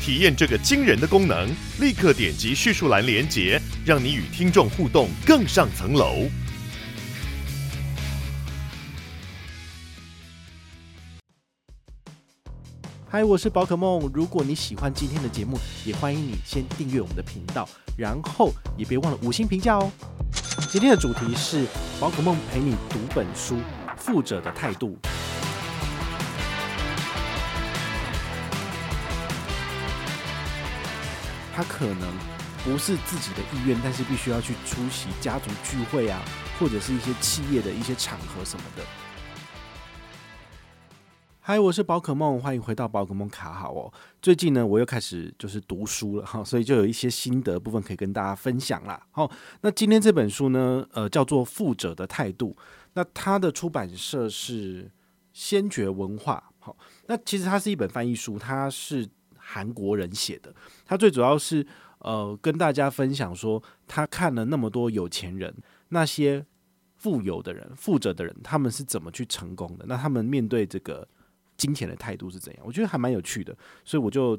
体验这个惊人的功能，立刻点击叙述栏连结，让你与听众互动更上层楼。嗨，我是宝可梦。如果你喜欢今天的节目，也欢迎你先订阅我们的频道，然后也别忘了五星评价哦。今天的主题是宝可梦陪你读本书，富者的态度。他可能不是自己的意愿，但是必须要去出席家族聚会啊，或者是一些企业的一些场合什么的。嗨，我是宝可梦，欢迎回到宝可梦卡好哦。最近呢，我又开始就是读书了哈，所以就有一些心得部分可以跟大家分享啦。好，那今天这本书呢，呃，叫做《富者的态度》，那它的出版社是先觉文化。好，那其实它是一本翻译书，它是韩国人写的。他最主要是呃跟大家分享说，他看了那么多有钱人，那些富有的人、富者的人，他们是怎么去成功的？那他们面对这个。金钱的态度是怎样？我觉得还蛮有趣的，所以我就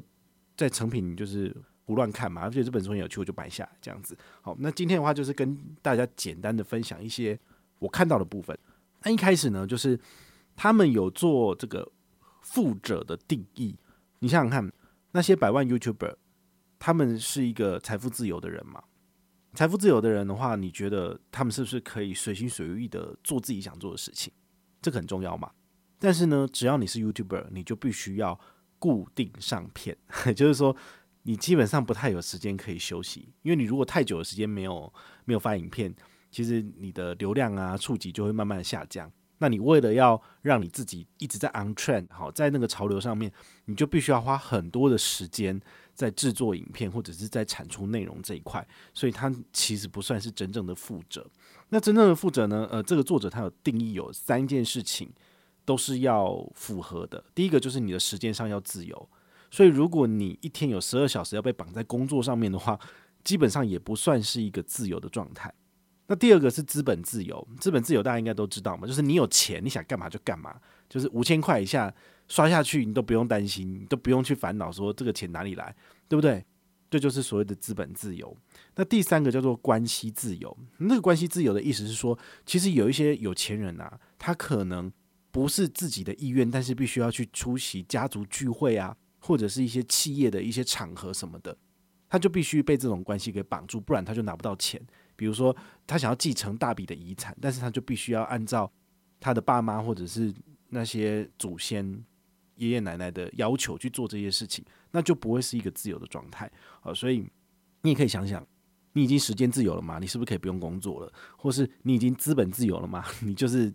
在成品就是胡乱看嘛，而且这本书很有趣，我就买下这样子。好，那今天的话就是跟大家简单的分享一些我看到的部分。那一开始呢，就是他们有做这个富者的定义。你想想看，那些百万 YouTuber，他们是一个财富自由的人吗？财富自由的人的话，你觉得他们是不是可以随心随意的做自己想做的事情？这个很重要嘛。但是呢，只要你是 YouTuber，你就必须要固定上片，就是说你基本上不太有时间可以休息，因为你如果太久的时间没有没有发影片，其实你的流量啊触及就会慢慢下降。那你为了要让你自己一直在 on trend，好，在那个潮流上面，你就必须要花很多的时间在制作影片或者是在产出内容这一块，所以它其实不算是真正的负责。那真正的负责呢？呃，这个作者他有定义有三件事情。都是要符合的。第一个就是你的时间上要自由，所以如果你一天有十二小时要被绑在工作上面的话，基本上也不算是一个自由的状态。那第二个是资本自由，资本自由大家应该都知道嘛，就是你有钱，你想干嘛就干嘛，就是五千块以下刷下去，你都不用担心，你都不用去烦恼说这个钱哪里来，对不对？这就是所谓的资本自由。那第三个叫做关系自由，那个关系自由的意思是说，其实有一些有钱人啊，他可能。不是自己的意愿，但是必须要去出席家族聚会啊，或者是一些企业的一些场合什么的，他就必须被这种关系给绑住，不然他就拿不到钱。比如说，他想要继承大笔的遗产，但是他就必须要按照他的爸妈或者是那些祖先爷爷奶奶的要求去做这些事情，那就不会是一个自由的状态。好，所以你也可以想想，你已经时间自由了吗？你是不是可以不用工作了？或是你已经资本自由了吗？你就是。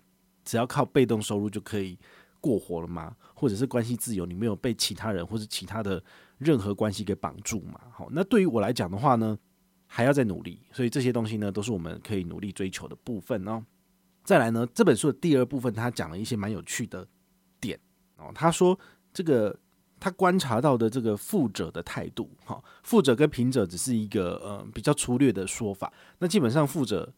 只要靠被动收入就可以过活了吗？或者是关系自由，你没有被其他人或是其他的任何关系给绑住嘛？好，那对于我来讲的话呢，还要再努力。所以这些东西呢，都是我们可以努力追求的部分哦。再来呢，这本书的第二部分，他讲了一些蛮有趣的点哦。他说，这个他观察到的这个富者的态度，哈，富者跟贫者只是一个呃比较粗略的说法。那基本上富者。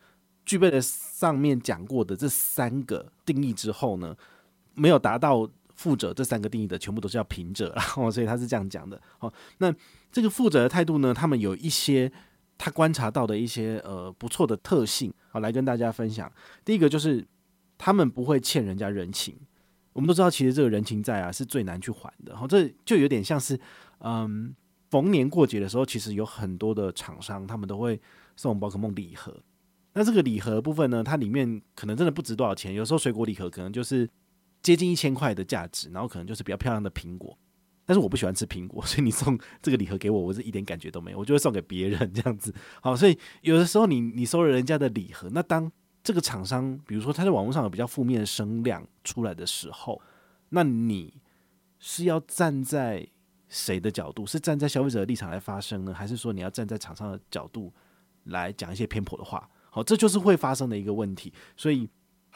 具备了上面讲过的这三个定义之后呢，没有达到富者这三个定义的，全部都是叫贫者，然后所以他是这样讲的。好，那这个富者的态度呢，他们有一些他观察到的一些呃不错的特性，好，来跟大家分享。第一个就是他们不会欠人家人情。我们都知道，其实这个人情债啊是最难去还的。好，这就有点像是嗯，逢年过节的时候，其实有很多的厂商他们都会送宝可梦礼盒。那这个礼盒部分呢，它里面可能真的不值多少钱，有时候水果礼盒可能就是接近一千块的价值，然后可能就是比较漂亮的苹果。但是我不喜欢吃苹果，所以你送这个礼盒给我，我是一点感觉都没有，我就会送给别人这样子。好，所以有的时候你你收了人家的礼盒，那当这个厂商比如说他在网络上有比较负面的声量出来的时候，那你是要站在谁的角度？是站在消费者的立场来发声呢，还是说你要站在厂商的角度来讲一些偏颇的话？好，这就是会发生的一个问题。所以，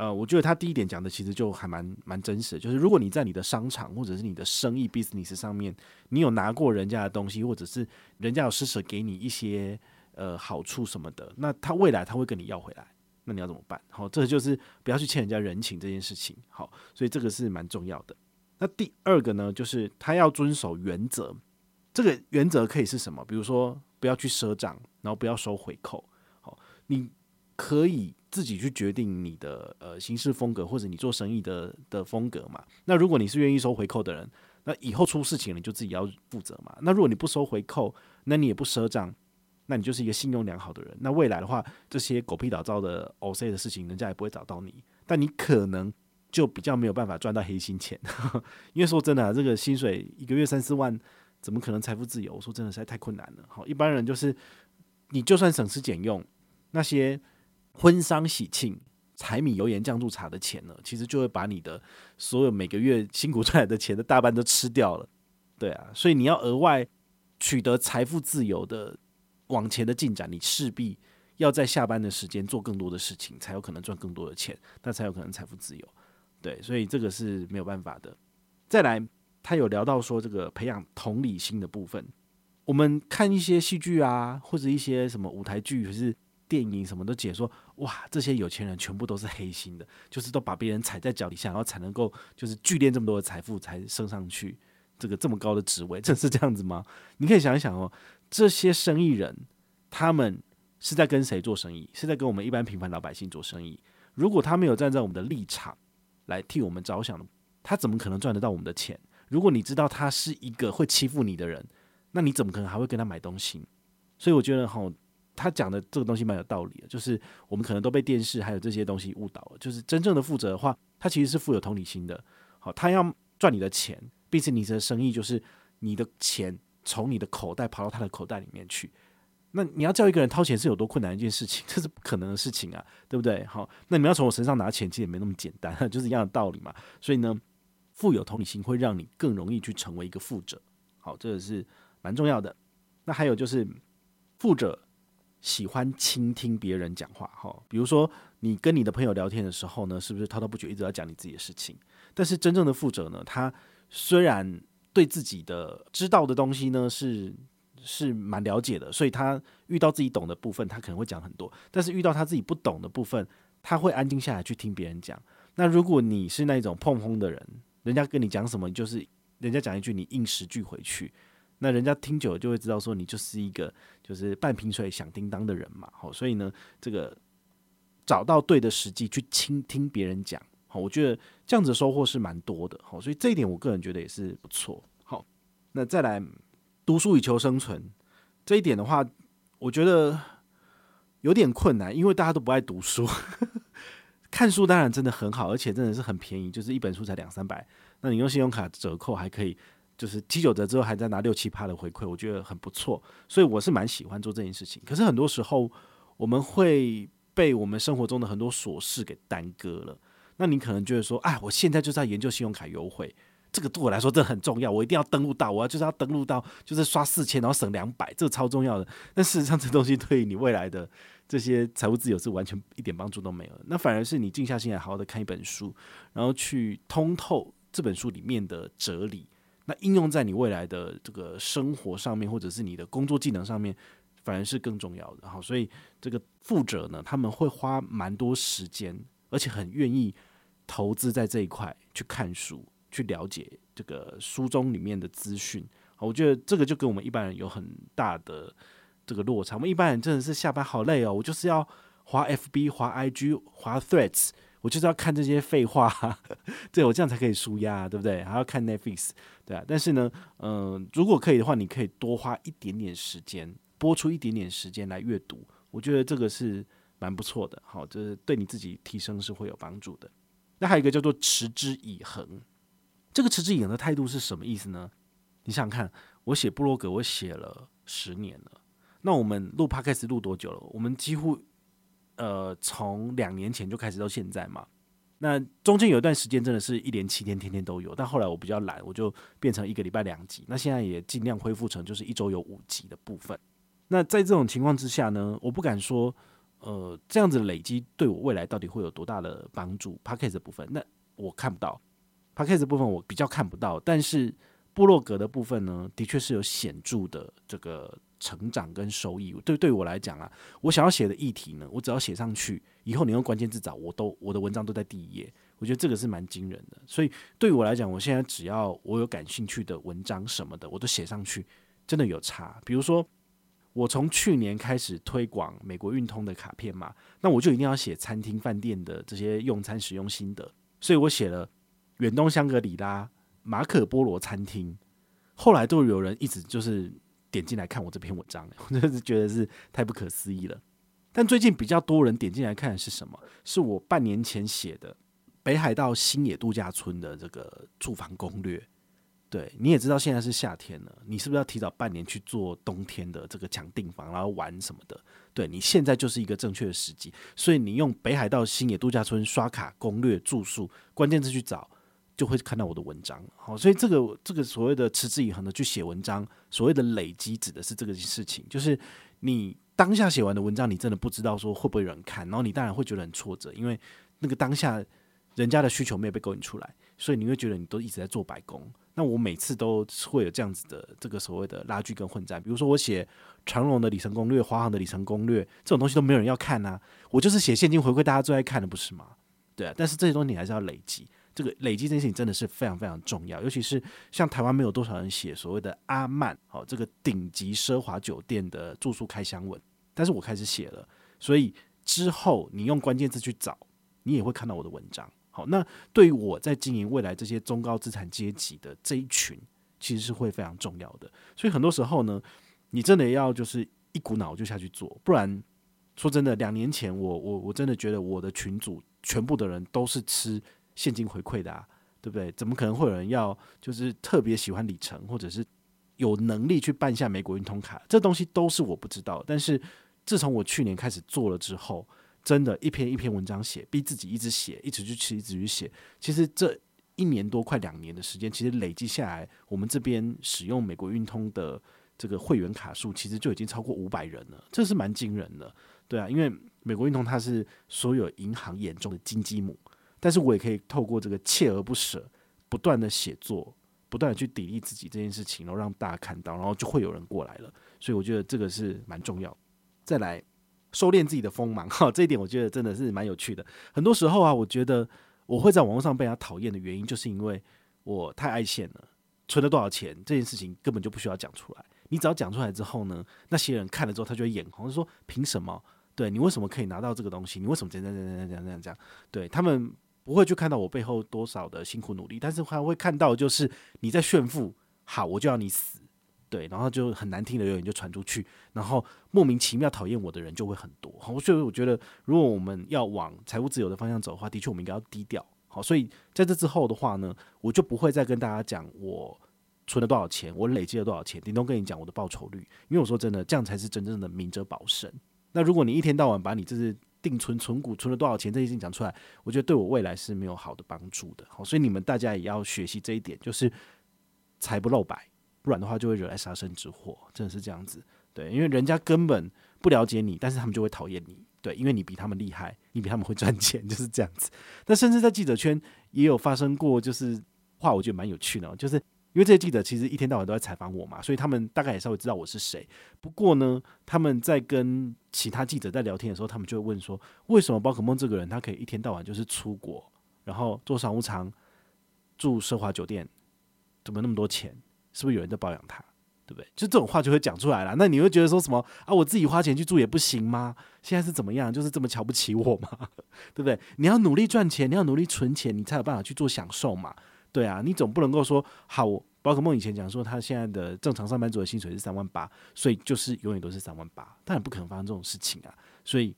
呃，我觉得他第一点讲的其实就还蛮蛮真实的，就是如果你在你的商场或者是你的生意 business 上面，你有拿过人家的东西，或者是人家有施舍给你一些呃好处什么的，那他未来他会跟你要回来，那你要怎么办？好，这就是不要去欠人家人情这件事情。好，所以这个是蛮重要的。那第二个呢，就是他要遵守原则。这个原则可以是什么？比如说，不要去赊账，然后不要收回扣。好，你可以自己去决定你的呃行事风格，或者你做生意的的风格嘛。那如果你是愿意收回扣的人，那以后出事情了你就自己要负责嘛。那如果你不收回扣，那你也不赊账，那你就是一个信用良好的人。那未来的话，这些狗屁倒灶的 OC 的事情，人家也不会找到你。但你可能。就比较没有办法赚到黑心钱，因为说真的，这个薪水一个月三四万，怎么可能财富自由？我说真的实在太困难了。好，一般人就是你就算省吃俭用，那些婚丧喜庆、柴米油盐酱醋茶的钱呢，其实就会把你的所有每个月辛苦赚来的钱的大半都吃掉了。对啊，所以你要额外取得财富自由的往前的进展，你势必要在下班的时间做更多的事情，才有可能赚更多的钱，那才有可能财富自由。对，所以这个是没有办法的。再来，他有聊到说这个培养同理心的部分。我们看一些戏剧啊，或者一些什么舞台剧，或是电影，什么都解说，哇，这些有钱人全部都是黑心的，就是都把别人踩在脚底下，然后才能够就是聚敛这么多的财富，才升上去这个这么高的职位，真是这样子吗？你可以想一想哦，这些生意人他们是在跟谁做生意？是在跟我们一般平凡老百姓做生意。如果他没有站在我们的立场，来替我们着想，他怎么可能赚得到我们的钱？如果你知道他是一个会欺负你的人，那你怎么可能还会跟他买东西？所以我觉得哈，他讲的这个东西蛮有道理的，就是我们可能都被电视还有这些东西误导了。就是真正的负责的话，他其实是富有同理心的。好，他要赚你的钱，毕竟你的生意就是你的钱从你的口袋跑到他的口袋里面去。那你要叫一个人掏钱是有多困难一件事情，这是不可能的事情啊，对不对？好，那你们要从我身上拿钱，其实也没那么简单，就是一样的道理嘛。所以呢，富有同理心会让你更容易去成为一个富者。好，这个是蛮重要的。那还有就是，富者喜欢倾听别人讲话。哈，比如说你跟你的朋友聊天的时候呢，是不是滔滔不绝一直要讲你自己的事情？但是真正的负责呢，他虽然对自己的知道的东西呢是。是蛮了解的，所以他遇到自己懂的部分，他可能会讲很多；但是遇到他自己不懂的部分，他会安静下来去听别人讲。那如果你是那种碰碰的人，人家跟你讲什么，就是人家讲一句，你应十句回去，那人家听久了就会知道说你就是一个就是半瓶水响叮当的人嘛。好，所以呢，这个找到对的时机去倾听别人讲，好，我觉得这样子收获是蛮多的。好，所以这一点我个人觉得也是不错。好，那再来。读书以求生存这一点的话，我觉得有点困难，因为大家都不爱读书。看书当然真的很好，而且真的是很便宜，就是一本书才两三百。那你用信用卡折扣还可以，就是七九折之后还在拿六七趴的回馈，我觉得很不错。所以我是蛮喜欢做这件事情。可是很多时候我们会被我们生活中的很多琐事给耽搁了。那你可能觉得说，哎，我现在就是要研究信用卡优惠。这个对我来说真的很重要，我一定要登录到，我要就是要登录到，就是刷四千然后省两百，这个超重要的。但事实上，这东西对于你未来的这些财务自由是完全一点帮助都没有。那反而是你静下心来，好好的看一本书，然后去通透这本书里面的哲理，那应用在你未来的这个生活上面，或者是你的工作技能上面，反而是更重要的。好，所以这个负者呢，他们会花蛮多时间，而且很愿意投资在这一块去看书。去了解这个书中里面的资讯，我觉得这个就跟我们一般人有很大的这个落差。我们一般人真的是下班好累哦，我就是要滑 FB、滑 IG、滑 Threads，我就是要看这些废话，对，我这样才可以舒压，对不对？还要看 Netflix，对啊。但是呢，嗯、如果可以的话，你可以多花一点点时间，拨出一点点时间来阅读，我觉得这个是蛮不错的。好，就是对你自己提升是会有帮助的。那还有一个叫做持之以恒。这个持之以恒的态度是什么意思呢？你想想看，我写部落格，我写了十年了。那我们录 Podcast 录多久了？我们几乎呃从两年前就开始到现在嘛。那中间有一段时间真的是一连七天，天天都有。但后来我比较懒，我就变成一个礼拜两集。那现在也尽量恢复成就是一周有五集的部分。那在这种情况之下呢，我不敢说，呃，这样子的累积对我未来到底会有多大的帮助。Podcast 的部分，那我看不到。Podcast 的部分我比较看不到，但是部落格的部分呢，的确是有显著的这个。成长跟收益，对对我来讲啊，我想要写的议题呢，我只要写上去，以后你用关键字找，我都我的文章都在第一页，我觉得这个是蛮惊人的。所以对我来讲，我现在只要我有感兴趣的文章什么的，我都写上去，真的有差。比如说，我从去年开始推广美国运通的卡片嘛，那我就一定要写餐厅饭店的这些用餐使用心得，所以我写了远东香格里拉、马可波罗餐厅，后来都有人一直就是。点进来看我这篇文章，我真的是觉得是太不可思议了。但最近比较多人点进来看的是什么？是我半年前写的北海道星野度假村的这个住房攻略。对，你也知道现在是夏天了，你是不是要提早半年去做冬天的这个抢订房，然后玩什么的？对，你现在就是一个正确的时机，所以你用北海道星野度假村刷卡攻略住宿关键字去找。就会看到我的文章，好，所以这个这个所谓的持之以恒的去写文章，所谓的累积指的是这个事情，就是你当下写完的文章，你真的不知道说会不会有人看，然后你当然会觉得很挫折，因为那个当下人家的需求没有被勾引出来，所以你会觉得你都一直在做白工。那我每次都会有这样子的这个所谓的拉锯跟混战，比如说我写长荣的里程攻略、华航的里程攻略这种东西都没有人要看啊，我就是写现金回馈，大家最爱看的不是吗？对啊，但是这些东西你还是要累积。这个累积这件事情真的是非常非常重要，尤其是像台湾没有多少人写所谓的阿曼，好，这个顶级奢华酒店的住宿开箱文，但是我开始写了，所以之后你用关键字去找，你也会看到我的文章。好，那对于我在经营未来这些中高资产阶级的这一群，其实是会非常重要的。所以很多时候呢，你真的要就是一股脑就下去做，不然说真的，两年前我我我真的觉得我的群组全部的人都是吃。现金回馈的啊，对不对？怎么可能会有人要就是特别喜欢里程，或者是有能力去办下美国运通卡？这东西都是我不知道。但是自从我去年开始做了之后，真的，一篇一篇文章写，逼自己一直写，一直去吃，一直去写。其实这一年多快两年的时间，其实累积下来，我们这边使用美国运通的这个会员卡数，其实就已经超过五百人了。这是蛮惊人的，对啊，因为美国运通它是所有银行眼中的金鸡母。但是我也可以透过这个锲而不舍，不断的写作，不断的去砥砺自己这件事情，然后让大家看到，然后就会有人过来了。所以我觉得这个是蛮重要。再来收敛自己的锋芒，哈，这一点我觉得真的是蛮有趣的。很多时候啊，我觉得我会在网络上被人家讨厌的原因，就是因为我太爱现了，存了多少钱这件事情根本就不需要讲出来。你只要讲出来之后呢，那些人看了之后，他就会眼红，就说凭什么？对，你为什么可以拿到这个东西？你为什么这样这样这样这样这样？对他们。不会去看到我背后多少的辛苦努力，但是还会看到就是你在炫富，好，我就要你死，对，然后就很难听的留言就传出去，然后莫名其妙讨厌我的人就会很多。好，所以我觉得如果我们要往财务自由的方向走的话，的确我们应该要低调。好，所以在这之后的话呢，我就不会再跟大家讲我存了多少钱，我累积了多少钱，顶多跟你讲我的报酬率，因为我说真的，这样才是真正的明哲保身。那如果你一天到晚把你这是。定存存股存了多少钱？这些事情讲出来，我觉得对我未来是没有好的帮助的。好，所以你们大家也要学习这一点，就是财不露白，不然的话就会惹来杀身之祸。真的是这样子，对，因为人家根本不了解你，但是他们就会讨厌你，对，因为你比他们厉害，你比他们会赚钱，就是这样子。那甚至在记者圈也有发生过，就是话我觉得蛮有趣的，就是。因为这些记者其实一天到晚都在采访我嘛，所以他们大概也稍微知道我是谁。不过呢，他们在跟其他记者在聊天的时候，他们就会问说：为什么宝可梦这个人他可以一天到晚就是出国，然后坐商务舱、住奢华酒店，怎么那么多钱？是不是有人在包养他？对不对？就这种话就会讲出来了。那你会觉得说什么啊？我自己花钱去住也不行吗？现在是怎么样？就是这么瞧不起我吗？对不对？你要努力赚钱，你要努力存钱，你才有办法去做享受嘛。对啊，你总不能够说好，宝可梦以前讲说他现在的正常上班族的薪水是三万八，所以就是永远都是三万八，当然不可能发生这种事情啊。所以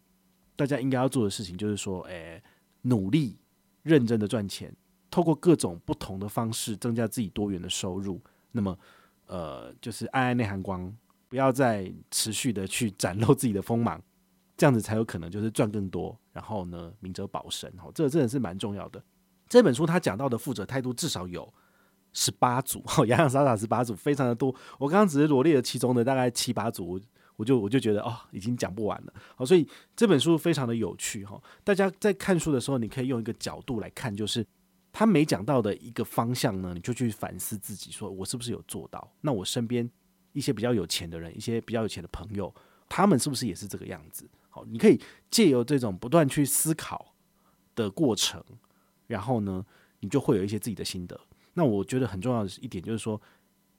大家应该要做的事情就是说，诶，努力认真的赚钱，透过各种不同的方式增加自己多元的收入。那么，呃，就是爱爱内涵光，不要再持续的去展露自己的锋芒，这样子才有可能就是赚更多，然后呢，明哲保身，哈，这真的是蛮重要的。这本书他讲到的负责态度至少有十八组，洋洋洒洒十八组，非常的多。我刚刚只是罗列了其中的大概七八组，我就我就觉得哦，已经讲不完了。好，所以这本书非常的有趣哈。大家在看书的时候，你可以用一个角度来看，就是他没讲到的一个方向呢，你就去反思自己，说我是不是有做到？那我身边一些比较有钱的人，一些比较有钱的朋友，他们是不是也是这个样子？好，你可以借由这种不断去思考的过程，然后呢，你就会有一些自己的心得。那我觉得很重要的一点就是说，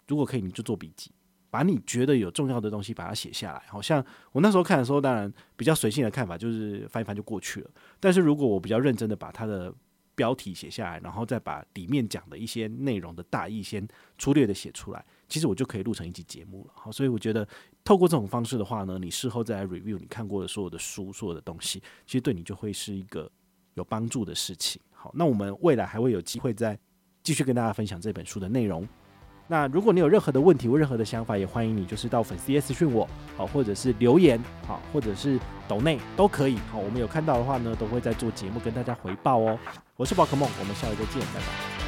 如果可以，你就做笔记，把你觉得有重要的东西把它写下来。好像我那时候看的时候，当然比较随性的看法就是翻一翻就过去了。但是如果我比较认真的把它的标题写下来，然后再把里面讲的一些内容的大意先粗略的写出来。其实我就可以录成一集节目了，好，所以我觉得透过这种方式的话呢，你事后再来 review 你看过的所有的书、所有的东西，其实对你就会是一个有帮助的事情。好，那我们未来还会有机会再继续跟大家分享这本书的内容。那如果你有任何的问题或任何的想法，也欢迎你就是到粉丝页私讯我，好，或者是留言，好，或者是抖内都可以。好，我们有看到的话呢，都会在做节目跟大家回报哦。我是宝可梦，我们下回再见，拜拜。